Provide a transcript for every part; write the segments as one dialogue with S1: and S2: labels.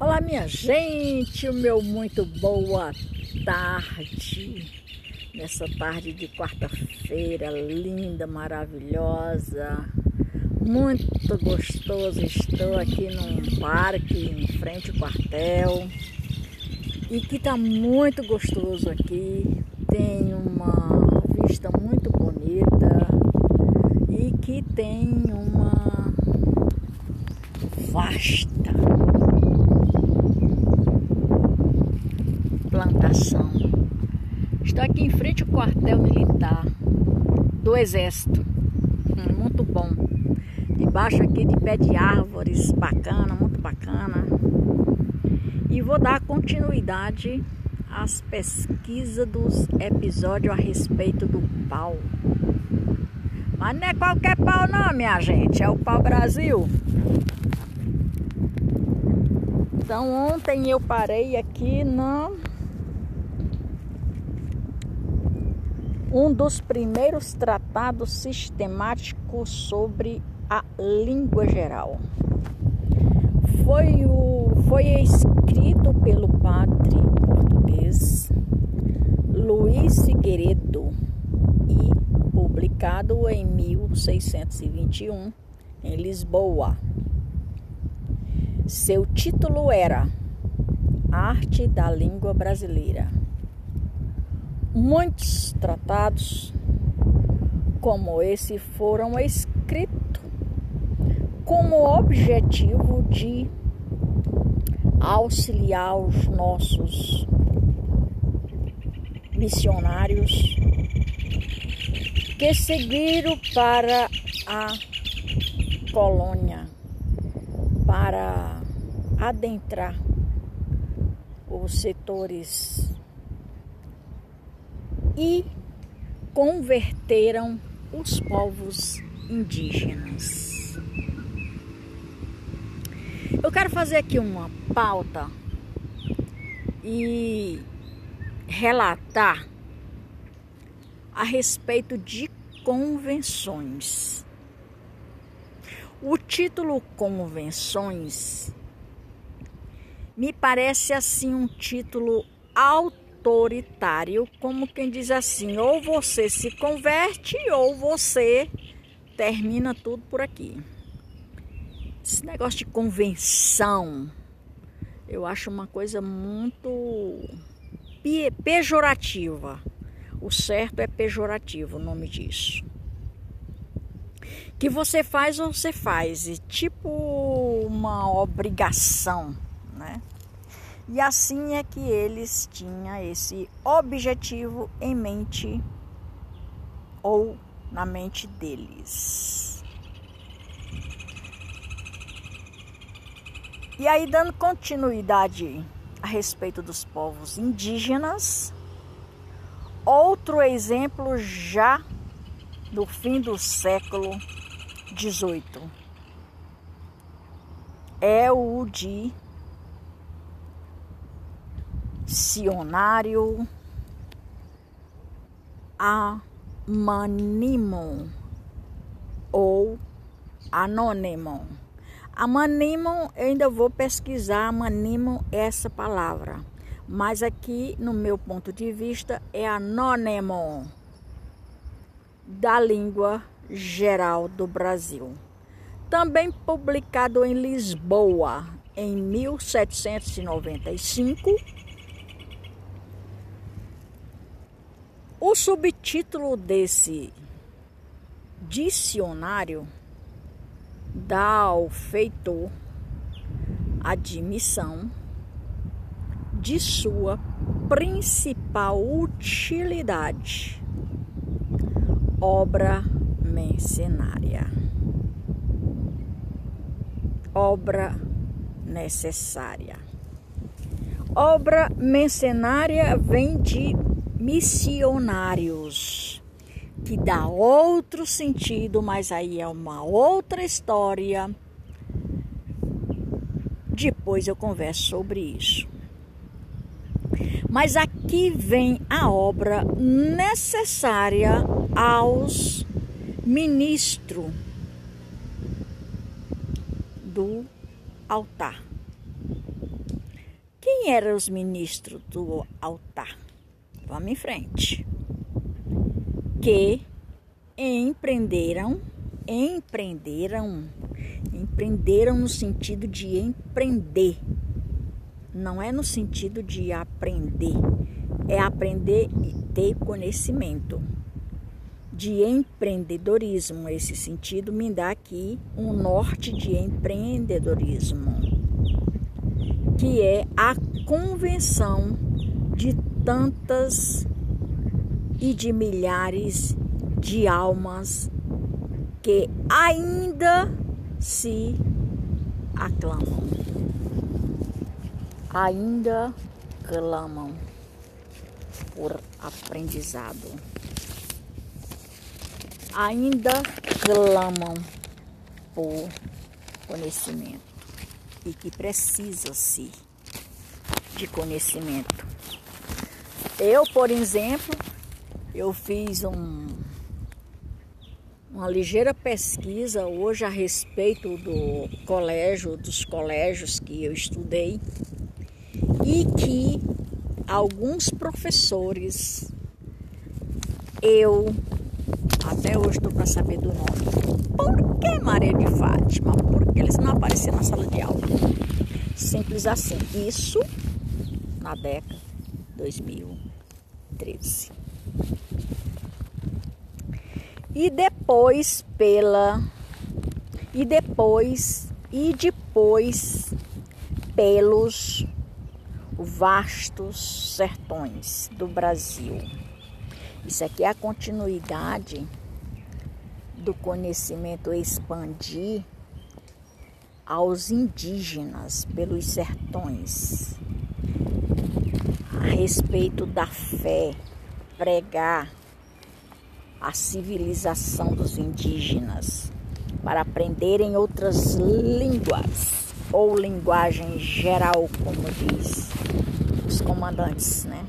S1: Olá, minha gente, o meu muito boa tarde. Nessa tarde de quarta-feira, linda, maravilhosa, muito gostoso. Estou aqui num parque em frente ao quartel e que tá muito gostoso aqui. Tem uma vista muito bonita e que tem uma vasta plantação. Estou aqui em frente ao quartel militar do Exército. Hum, muito bom. Debaixo aqui de pé de árvores, bacana, muito bacana. E vou dar continuidade às pesquisas dos episódios a respeito do pau. Mas não é qualquer pau não, minha gente, é o pau Brasil. Então ontem eu parei aqui no um dos primeiros tratados sistemáticos sobre a língua geral. Foi, o, foi escrito pelo padre português Luiz Figueiredo e publicado em 1621 em Lisboa. Seu título era Arte da Língua Brasileira Muitos tratados como esse foram escritos com o objetivo de auxiliar os nossos missionários que seguiram para a colônia para adentrar os setores e converteram os povos indígenas. Eu quero fazer aqui uma pauta e relatar a respeito de convenções. O título Convenções me parece assim um título alto autoritário, como quem diz assim: ou você se converte ou você termina tudo por aqui. Esse negócio de convenção, eu acho uma coisa muito pejorativa. O certo é pejorativo o nome disso. Que você faz ou você faz, tipo uma obrigação? E assim é que eles tinham esse objetivo em mente ou na mente deles. E aí, dando continuidade a respeito dos povos indígenas, outro exemplo já no fim do século XVIII é o de dicionário Amanimon ou Anônimo. Amanimon, eu ainda vou pesquisar Amanimon essa palavra, mas aqui, no meu ponto de vista, é anônimo da língua geral do Brasil. Também publicado em Lisboa em 1795 O subtítulo desse dicionário dá ao feitor admissão de sua principal utilidade, obra mercenária, obra necessária. Obra mercenária vem de missionários, que dá outro sentido, mas aí é uma outra história. Depois eu converso sobre isso. Mas aqui vem a obra necessária aos ministros do altar. Quem eram os ministros do altar? Vamos em frente. Que empreenderam, empreenderam, empreenderam no sentido de empreender. Não é no sentido de aprender, é aprender e ter conhecimento. De empreendedorismo, esse sentido me dá aqui um norte de empreendedorismo, que é a convenção de tantas e de milhares de almas que ainda se aclamam, ainda clamam por aprendizado, ainda clamam por conhecimento. E que precisa-se de conhecimento. Eu, por exemplo, eu fiz um uma ligeira pesquisa hoje a respeito do colégio, dos colégios que eu estudei e que alguns professores eu até hoje estou para saber do nome. Por que Maria de Fátima? Porque eles não apareceram na sala de aula. Simples assim. Isso na década 2013 e depois pela e depois e depois pelos vastos sertões do Brasil. Isso aqui é a continuidade do conhecimento expandir aos indígenas pelos sertões respeito da fé, pregar a civilização dos indígenas para aprenderem outras línguas ou linguagem geral, como diz os comandantes, né?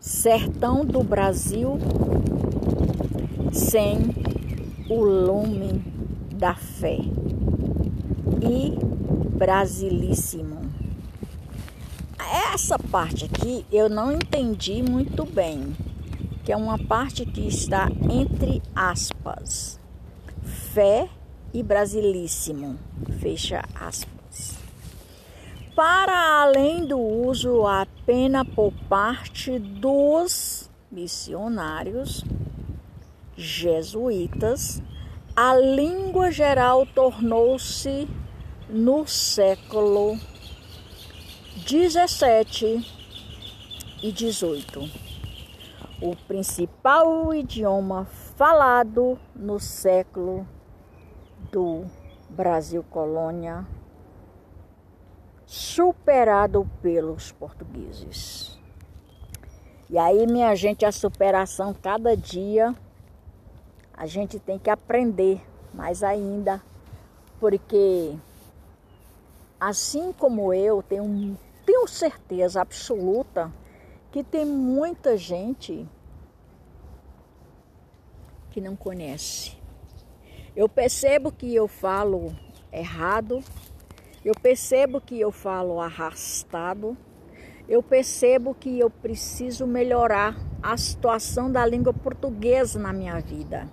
S1: Sertão do Brasil sem o lume da fé e brasilíssimo essa parte aqui eu não entendi muito bem, que é uma parte que está entre aspas, fé e brasilíssimo, fecha aspas. Para além do uso apenas por parte dos missionários jesuítas, a língua geral tornou-se no século 17 e 18. O principal idioma falado no século do Brasil colônia, superado pelos portugueses. E aí, minha gente, a superação cada dia a gente tem que aprender mais ainda, porque assim como eu tenho tenho certeza absoluta que tem muita gente que não conhece. Eu percebo que eu falo errado, eu percebo que eu falo arrastado, eu percebo que eu preciso melhorar a situação da língua portuguesa na minha vida.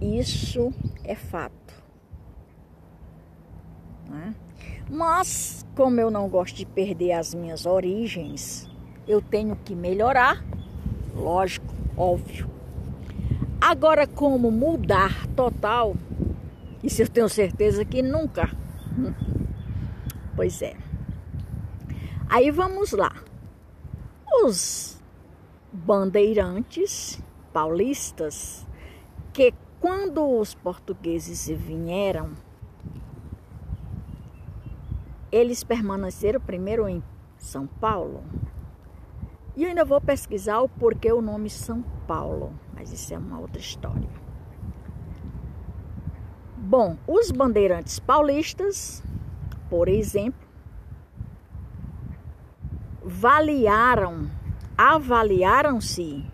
S1: Isso é fato. Né? Mas, como eu não gosto de perder as minhas origens, eu tenho que melhorar, lógico, óbvio. Agora, como mudar total, isso eu tenho certeza que nunca. Pois é. Aí vamos lá. Os bandeirantes paulistas, que quando os portugueses vieram eles permaneceram primeiro em São Paulo. E ainda vou pesquisar o porquê o nome São Paulo, mas isso é uma outra história. Bom, os bandeirantes paulistas, por exemplo, avaliaram, avaliaram-se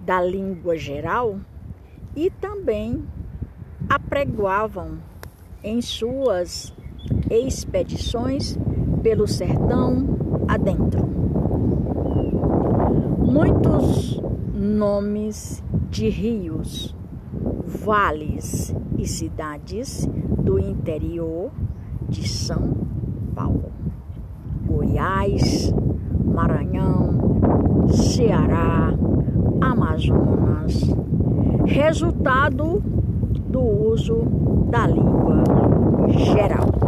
S1: da língua geral e também apregoavam em suas expedições pelo sertão adentro. Muitos nomes de rios, vales e cidades do interior de São Paulo, Goiás, Maranhão, Ceará, Amazonas, resultado do uso da língua geral.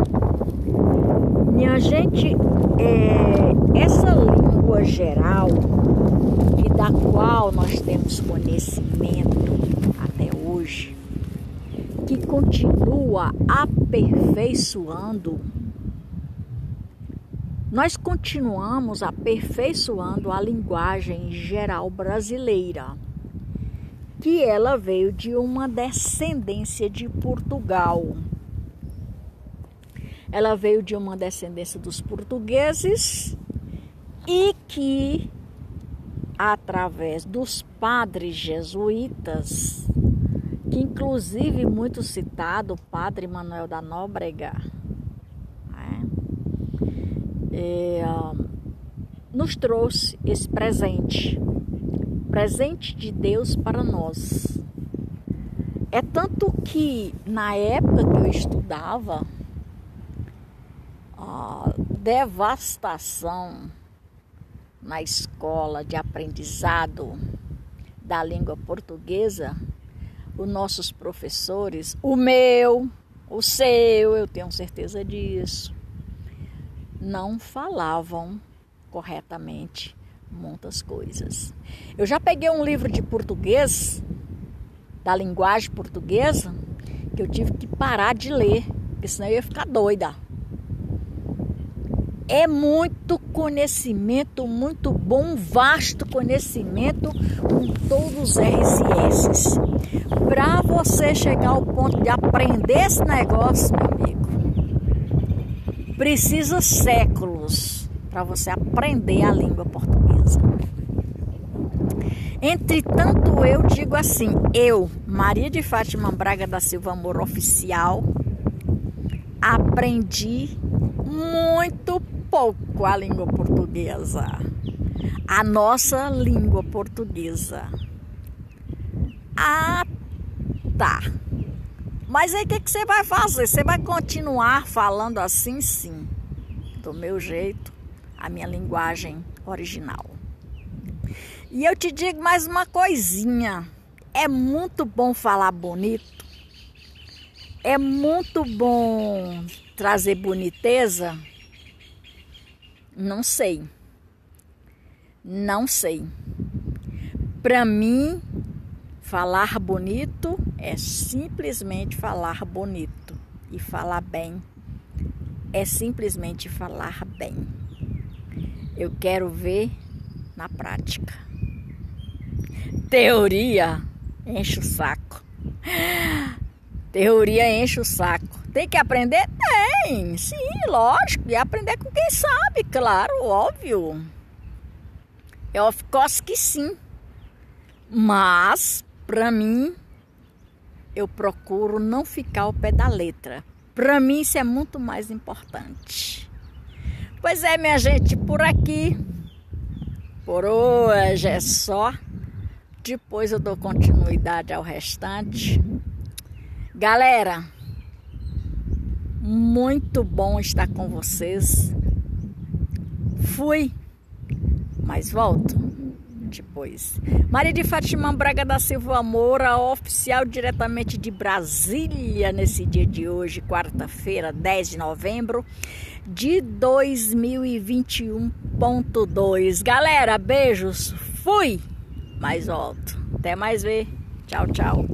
S1: Minha gente, é, essa língua geral e da qual nós temos conhecimento até hoje, que continua aperfeiçoando nós continuamos aperfeiçoando a linguagem geral brasileira, que ela veio de uma descendência de Portugal. Ela veio de uma descendência dos portugueses e que, através dos padres jesuítas, que inclusive muito citado, o padre Manuel da Nóbrega, é, nos trouxe esse presente, presente de Deus para nós. É tanto que na época que eu estudava, devastação na escola de aprendizado da língua portuguesa, os nossos professores, o meu, o seu, eu tenho certeza disso, não falavam corretamente muitas coisas. Eu já peguei um livro de português, da linguagem portuguesa, que eu tive que parar de ler, porque senão eu ia ficar doida. É muito conhecimento, muito bom, vasto conhecimento com todos os R's e S's. Para você chegar ao ponto de aprender esse negócio, meu amigo, precisa séculos para você aprender a língua portuguesa. Entretanto, eu digo assim: eu, Maria de Fátima Braga da Silva Amor Oficial, aprendi muito pouco a língua portuguesa, a nossa língua portuguesa. Ah, tá. Mas aí o que, que você vai fazer? Você vai continuar falando assim, sim, do meu jeito, a minha linguagem original. E eu te digo mais uma coisinha: é muito bom falar bonito, é muito bom trazer boniteza. Não sei, não sei. Para mim, Falar bonito é simplesmente falar bonito. E falar bem é simplesmente falar bem. Eu quero ver na prática. Teoria enche o saco. Teoria enche o saco. Tem que aprender? Tem, sim, lógico. E aprender com quem sabe, claro, óbvio. É of course que sim. Mas para mim, eu procuro não ficar ao pé da letra. Para mim, isso é muito mais importante. Pois é, minha gente, por aqui, por hoje é só. Depois eu dou continuidade ao restante. Galera, muito bom estar com vocês. Fui, mas volto depois. Maria de Fátima Braga da Silva Moura, oficial diretamente de Brasília, nesse dia de hoje, quarta-feira, 10 de novembro de 2021.2. Galera, beijos, fui, mais volto. Até mais ver. Tchau, tchau.